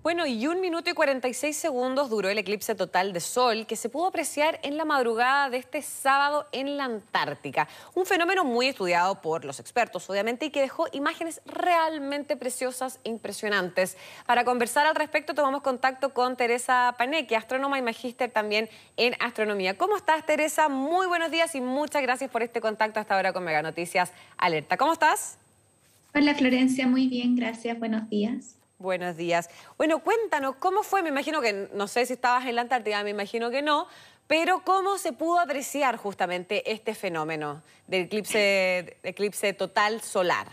Bueno, y un minuto y 46 segundos duró el eclipse total de sol que se pudo apreciar en la madrugada de este sábado en la Antártica. Un fenómeno muy estudiado por los expertos, obviamente, y que dejó imágenes realmente preciosas e impresionantes. Para conversar al respecto, tomamos contacto con Teresa Paneque, astrónoma y magíster también en astronomía. ¿Cómo estás, Teresa? Muy buenos días y muchas gracias por este contacto hasta ahora con Mega Noticias Alerta. ¿Cómo estás? Hola, Florencia. Muy bien, gracias. Buenos días. Buenos días. Bueno, cuéntanos, ¿cómo fue? Me imagino que, no sé si estabas en la Antártida, me imagino que no, pero ¿cómo se pudo apreciar justamente este fenómeno del eclipse, eclipse total solar?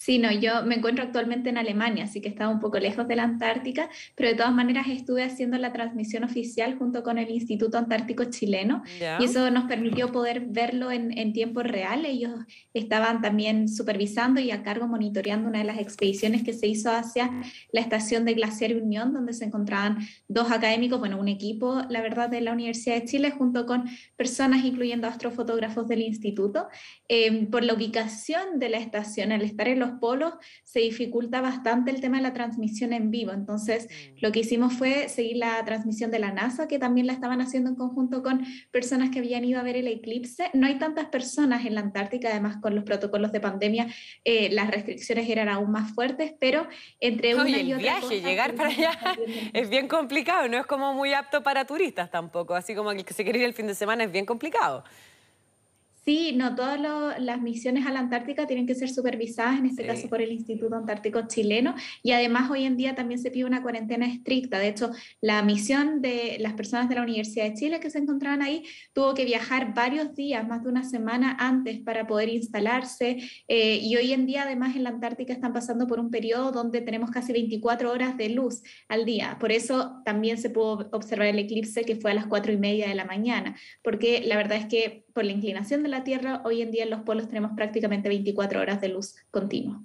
Sí, no, yo me encuentro actualmente en Alemania, así que estaba un poco lejos de la Antártica, pero de todas maneras estuve haciendo la transmisión oficial junto con el Instituto Antártico Chileno y eso nos permitió poder verlo en, en, tiempo real. Ellos estaban también supervisando y a cargo monitoreando una de las expediciones que se hizo hacia la estación de Glaciar Unión, donde se encontraban dos académicos, bueno, un equipo, la verdad, de la Universidad de Chile, junto con personas, incluyendo astrofotógrafos del instituto. Eh, por la ubicación de la estación, al estar en los polos se dificulta bastante el tema de la transmisión en vivo. Entonces, mm. lo que hicimos fue seguir la transmisión de la NASA, que también la estaban haciendo en conjunto con personas que habían ido a ver el eclipse. No hay tantas personas en la Antártica, además con los protocolos de pandemia, eh, las restricciones eran aún más fuertes, pero entre una y, el viaje, llegar para allá es bien complicado, no es como muy apto para turistas tampoco, así como el que se quiere ir el fin de semana es bien complicado. Sí, no, todas las misiones a la Antártica tienen que ser supervisadas, en este caso por el Instituto Antártico Chileno, y además hoy en día también se pide una cuarentena estricta. De hecho, la misión de las personas de la Universidad de Chile que se encontraban ahí tuvo que viajar varios días, más de una semana antes para poder instalarse, eh, y hoy en día además en la Antártica están pasando por un periodo donde tenemos casi 24 horas de luz al día. Por eso también se pudo observar el eclipse que fue a las 4 y media de la mañana, porque la verdad es que por la inclinación de la Tierra, hoy en día en los polos tenemos prácticamente 24 horas de luz continua.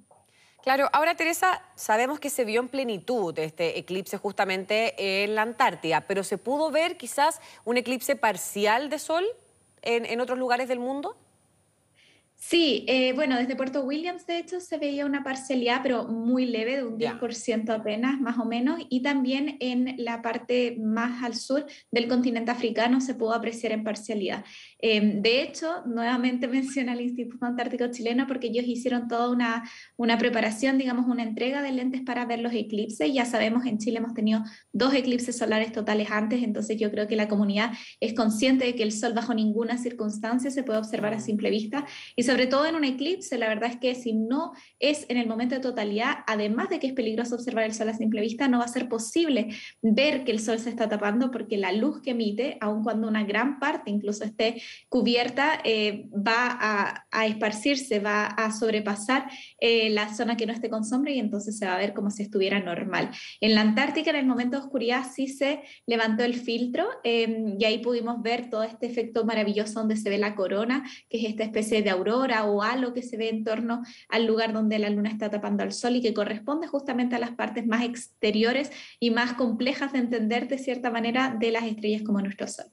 Claro, ahora Teresa, sabemos que se vio en plenitud este eclipse justamente en la Antártida, pero ¿se pudo ver quizás un eclipse parcial de sol en, en otros lugares del mundo? Sí, eh, bueno, desde Puerto Williams de hecho se veía una parcialidad, pero muy leve, de un 10% apenas, más o menos, y también en la parte más al sur del continente africano se pudo apreciar en parcialidad. Em, de hecho, nuevamente menciona el Instituto Antártico Chileno porque ellos hicieron toda una, una preparación, digamos, una entrega de lentes para ver los eclipses. Ya sabemos, en Chile hemos tenido dos eclipses solares totales antes, entonces yo creo que la comunidad es consciente de que el sol bajo ninguna circunstancia se puede observar a simple vista y sobre todo en un eclipse, la verdad es que si no es en el momento de totalidad, además de que es peligroso observar el sol a simple vista, no va a ser posible ver que el sol se está tapando porque la luz que emite, aun cuando una gran parte incluso esté cubierta, eh, va a, esparcirse, va a sobrepasar eh, la zona que no esté con sombra y entonces se va a ver como si estuviera normal. En la Antártica, en el momento de oscuridad, sí se levantó el filtro eh, y ahí pudimos ver todo este efecto maravilloso donde se ve la corona, que es esta especie de aurora o halo que se ve en torno al lugar donde la luna está tapando al sol y que corresponde justamente a las partes más exteriores y más complejas de entender de cierta manera de las estrellas como nuestro sol.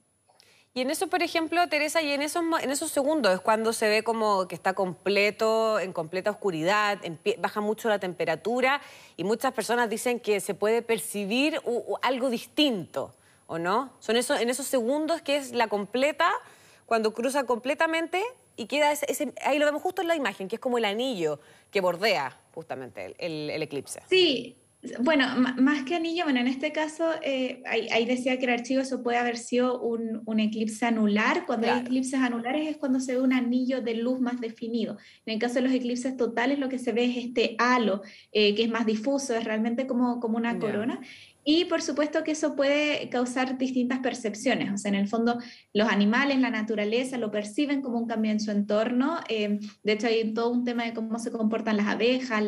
Y en eso, por ejemplo, Teresa, y en esos, en esos segundos es cuando se ve como que está completo, en completa oscuridad, baja mucho la temperatura y muchas personas dicen que se puede percibir algo distinto, ¿o no? Son eso, en esos segundos que es la completa, cuando cruza completamente y queda ese, ahí lo vemos justo en la imagen, que es como el anillo que bordea justamente el, eclipse. Sí, bueno, más que anillo, bueno, en este caso, eh, ahí, decía que el archivo eso puede haber sido un, un eclipse anular. Cuando hay eclipses anulares es cuando se ve un anillo de luz más definido. En el caso de los eclipses totales, lo que se ve es este halo, eh, que es más difuso, es realmente como, como una corona. Y por supuesto que eso puede causar distintas percepciones. O sea, en el fondo, los animales, la naturaleza, lo perciben como un cambio en su entorno. Eh, de hecho, hay todo un tema de cómo se comportan las abejas,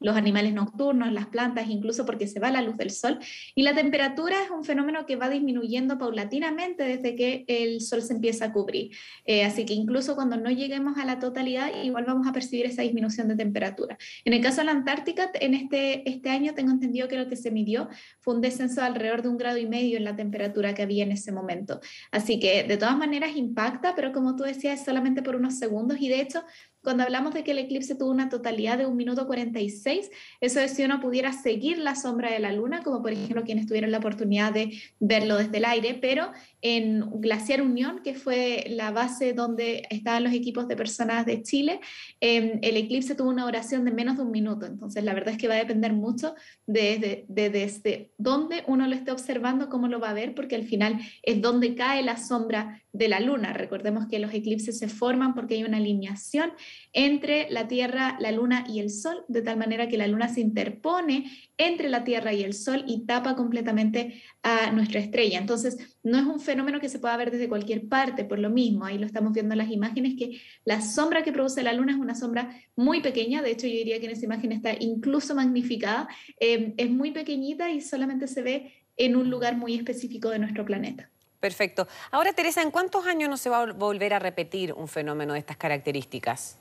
los animales nocturnos, las plantas, incluso porque se va la luz del sol. Y la temperatura es un fenómeno que va disminuyendo paulatinamente desde que el sol se empieza a cubrir. Eh, así que incluso cuando no lleguemos a la totalidad, igual vamos a percibir esa disminución de temperatura. En el caso de la Antártica, en este, este año tengo entendido que lo que se midió fue un descenso de alrededor de un grado y medio en la temperatura que había en ese momento. Así que de todas maneras impacta, pero como tú decías, es solamente por unos segundos y de hecho cuando hablamos de que el eclipse tuvo una totalidad de un minuto 46, eso es si uno pudiera seguir la sombra de la luna, como por ejemplo quienes tuvieron la oportunidad de verlo desde el aire, pero en Glaciar Unión, que fue la base donde estaban los equipos de personas de Chile, em, el eclipse tuvo una duración de menos de un minuto. Entonces, la verdad es que va a depender mucho de, desde dónde uno lo esté observando, cómo lo va a ver, porque al final es donde cae la sombra de la luna. Recordemos que los eclipses se forman porque hay una alineación entre la Tierra, la luna y el Sol, de tal manera que la luna se interpone entre la Tierra y el Sol y tapa completamente a nuestra estrella. Entonces, no es un fenómeno que se pueda ver desde cualquier parte, por lo mismo, ahí lo estamos viendo en las imágenes, que la sombra que produce la luna es una sombra muy pequeña, de hecho yo diría que en esa imagen está incluso magnificada, eh, es muy pequeñita y solamente se ve en un lugar muy específico de nuestro planeta. Perfecto. Ahora, Teresa, ¿en cuántos años no se va a volver a repetir un fenómeno de estas características?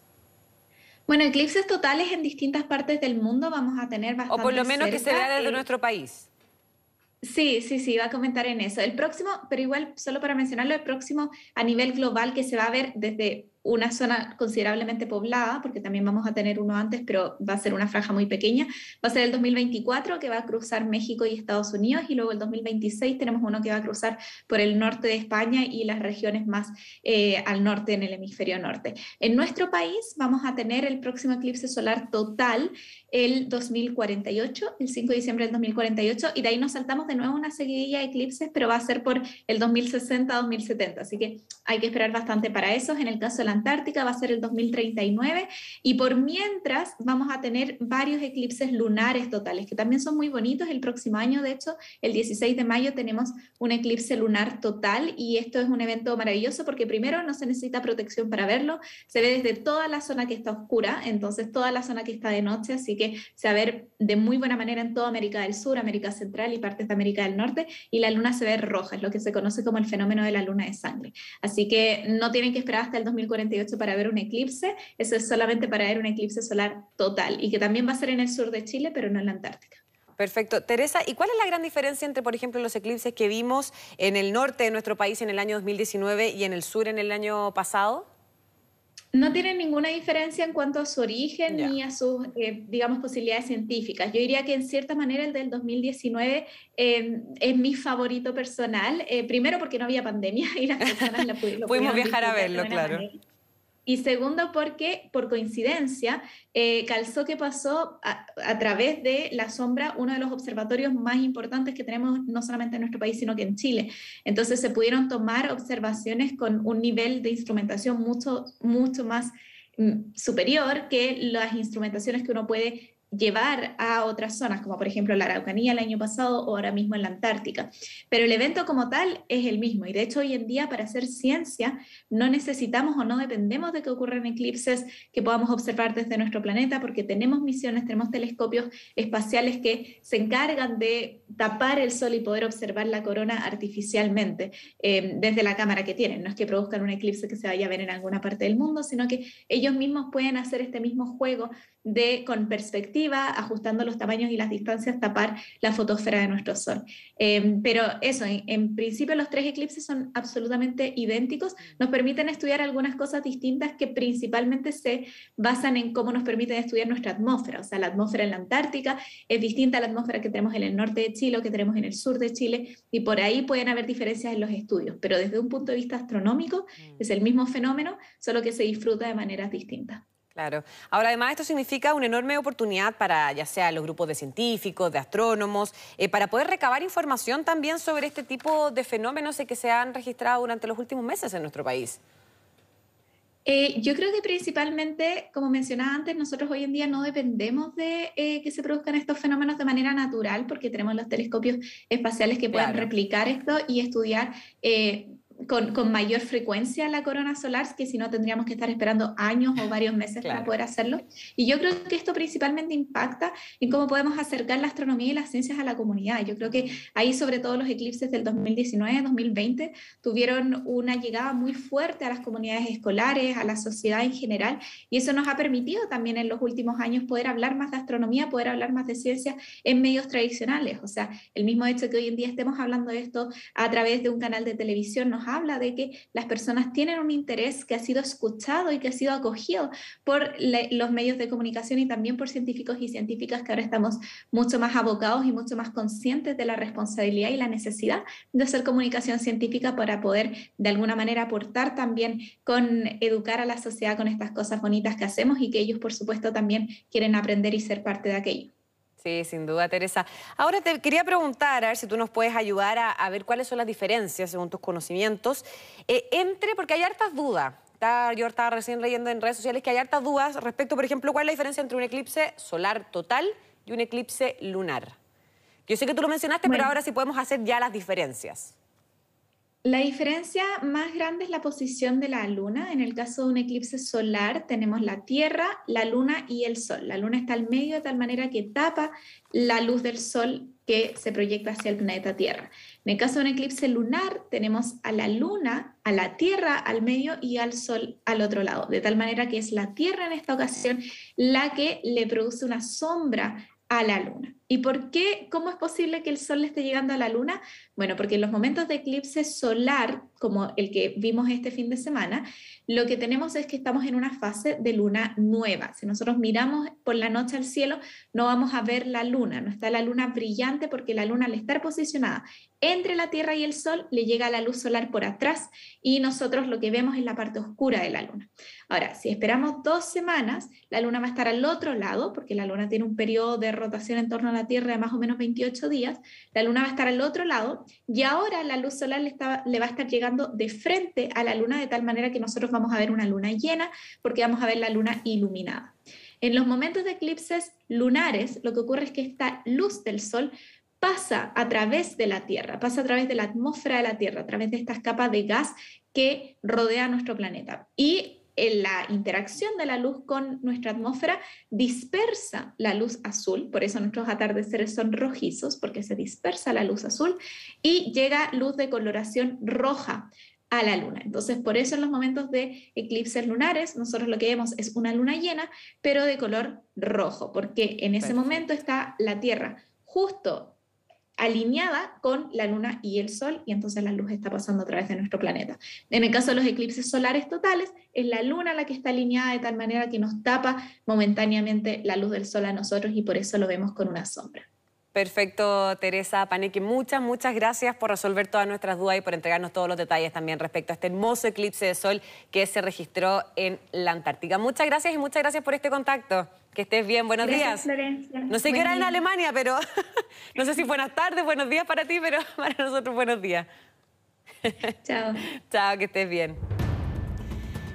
Bueno, eclipses totales en distintas partes del mundo vamos a tener bastante. O por lo menos que se vea desde nuestro país. Sí, sí, sí, va a comentar en eso. El próximo, pero igual, solo para mencionarlo, el próximo a nivel global que se va a ver desde una zona considerablemente poblada, porque también vamos a tener uno antes, pero va a ser una franja muy pequeña. Va a ser el 2024 que va a cruzar México y Estados Unidos y luego el 2026 tenemos uno que va a cruzar por el norte de España y las regiones más eh, al norte en el hemisferio norte. En nuestro país vamos a tener el próximo eclipse solar total el 2048, el 5 de diciembre del 2048, y de ahí nos saltamos de nuevo una seguidilla de eclipses, pero va a ser por el 2060-2070, así que hay que esperar bastante para eso. En el caso de la Antártica va a ser el 2039 y por mientras vamos a tener varios eclipses lunares totales que también son muy bonitos. El próximo año, de hecho, el 16 de mayo tenemos un eclipse lunar total. Y esto es un evento maravilloso porque primero no se necesita protección para verlo, se ve desde toda la zona que está oscura, entonces toda la zona que está de noche, así que se va a ver de muy buena manera en toda América del Sur, América Central y partes de América del Norte. Y la luna se ve roja, es lo que se conoce como el fenómeno de la luna de sangre. Así que no tienen que esperar hasta el 2040 para ver un eclipse, eso es solamente para ver un eclipse solar total y que también va a ser en el sur de Chile, pero no en la Antártica. Perfecto. Teresa, ¿y cuál es la gran diferencia entre, por ejemplo, los eclipses que vimos en el norte de nuestro país en el año 2019 y en el sur en el año pasado? no tienen ninguna diferencia en cuanto a su origen ni a sus, eh, digamos, posibilidades científicas. Yo diría que en cierta manera el del 2019 eh, es mi favorito personal, eh, primero porque no había pandemia y las personas la pudieron. Pudimos viajar a verlo, claro. Y segundo, porque por coincidencia eh, calzó que pasó a, través de la sombra uno de los observatorios más importantes que tenemos no solamente en nuestro país, sino que en Chile. Entonces se pudieron tomar observaciones con un nivel de instrumentación mucho, mucho más mm, superior que las instrumentaciones que uno puede llevar a otras zonas, como por ejemplo la Araucanía el año pasado o ahora mismo en la Antártica. Pero el evento como tal es el mismo y de hecho hoy en día para hacer ciencia no necesitamos o no dependemos de que ocurran eclipses que podamos observar desde nuestro planeta porque tenemos misiones, tenemos telescopios espaciales que se encargan de tapar el sol y poder observar la corona artificialmente eh, desde la cámara que tienen. No es que produzcan un eclipse que se vaya a ver en alguna parte del mundo, sino que ellos mismos pueden hacer este mismo juego de con perspectiva, ajustando los tamaños y las distancias, tapar la fotosfera de nuestro Sol. Em, pero eso, en, principio los tres eclipses son absolutamente idénticos, nos permiten estudiar algunas cosas distintas que principalmente se basan en cómo nos permiten estudiar nuestra atmósfera, o sea, la atmósfera en la Antártica es distinta a la atmósfera que tenemos en el norte de Chile o que tenemos en el sur de Chile, y por ahí pueden haber diferencias en los estudios, pero desde un punto de vista astronómico mm. es el mismo fenómeno, solo que se disfruta de maneras distintas. Claro. Ahora, además, esto significa una enorme oportunidad para ya sea los grupos de científicos, de astrónomos, eh, para poder recabar información también sobre este tipo de fenómenos que se han registrado durante los últimos meses en nuestro país. Eh, yo creo que principalmente, como mencionaba antes, nosotros hoy en día no dependemos de eh, que se produzcan estos fenómenos de manera natural, porque tenemos los telescopios espaciales que puedan replicar esto y estudiar con, mayor frecuencia la corona solar, que si no tendríamos que estar esperando años o varios meses para poder hacerlo. Y yo creo que esto principalmente impacta en cómo podemos acercar la astronomía y las ciencias a la comunidad. Yo creo que ahí, sobre todo los eclipses del 2019-2020, tuvieron una llegada muy fuerte a las comunidades escolares, a la sociedad en general, y eso nos ha permitido también en los últimos años poder hablar más de astronomía, poder hablar más de ciencia en medios tradicionales. O sea, el mismo hecho que hoy en día estemos hablando de esto a través de un canal de televisión nos habla de que las personas tienen un interés que ha sido escuchado y que ha sido acogido por los medios de comunicación y también por científicos y científicas que ahora estamos mucho más abocados y mucho más conscientes de la responsabilidad y la necesidad de hacer comunicación científica para poder de alguna manera aportar también con educar a la sociedad con estas cosas bonitas que hacemos y que ellos por supuesto también quieren aprender y ser parte de aquello. Sí, sin duda, Teresa. Ahora te quería preguntar, a ver si tú nos puedes ayudar a, ver cuáles son las diferencias, según tus conocimientos, eh, entre, porque hay hartas dudas. yo estaba recién leyendo en redes sociales que hay hartas dudas respecto, por ejemplo, cuál es la diferencia entre un eclipse solar total y un eclipse lunar. Yo sé que tú lo mencionaste, pero ahora sí podemos hacer ya las diferencias. La diferencia más grande es la posición de la luna. En el caso de un eclipse solar tenemos la Tierra, la luna y el Sol. La luna está al medio de tal manera que tapa la luz del Sol que se proyecta hacia el planeta Tierra. En el caso de un eclipse lunar tenemos a la luna, a la Tierra al medio y al Sol al otro lado. De tal manera que es la Tierra en esta ocasión la que le produce una sombra a la luna. ¿Y por qué? ¿Cómo es posible que el Sol le esté llegando a la Luna? Bueno, porque en los momentos de eclipse solar, como el que vimos este fin de semana, lo que tenemos es que estamos en una fase de luna nueva. Si nosotros miramos por la noche al cielo, no vamos a ver la luna, no está la luna brillante porque la luna al estar posicionada entre la Tierra y el Sol le llega la luz solar por atrás y nosotros lo que vemos es la parte oscura de la luna. Ahora, si esperamos dos semanas, la luna va a estar al otro lado porque la luna tiene un periodo de rotación en torno a la Tierra de más o menos 28 días, la Luna va a estar al otro lado y ahora la luz solar le, le va a estar llegando de frente a la Luna de tal manera que nosotros vamos a ver una Luna llena porque vamos a ver la Luna iluminada. En los momentos de eclipses lunares, lo que ocurre es que esta luz del Sol pasa a través de la Tierra, pasa a través de la atmósfera de la Tierra, a través de estas capas de gas que rodea nuestro planeta. Y en la interacción de la luz con nuestra atmósfera dispersa la luz azul, por eso nuestros atardeceres son rojizos, porque se dispersa la luz azul y llega luz de coloración roja a la luna. Entonces, por eso en los momentos de eclipses lunares, nosotros lo que vemos es una luna llena, pero de color rojo, porque en ese momento está la Tierra justo alineada con la luna y el sol y entonces la luz está pasando a través de nuestro planeta. En el caso de los eclipses solares totales, es la luna la que está alineada de tal manera que nos tapa momentáneamente la luz del sol a nosotros y por eso lo vemos con una sombra. Perfecto, Teresa Paneque. Muchas, muchas gracias por resolver todas nuestras dudas y por entregarnos todos los detalles también respecto a este hermoso eclipse de sol que se registró en la Antártica. Muchas gracias y muchas gracias por este contacto. Que estés bien, buenos días. No sé qué hora en Alemania, pero no sé si buenas tardes, buenos días para ti, pero para nosotros buenos días. Chao. Chao, que estés bien.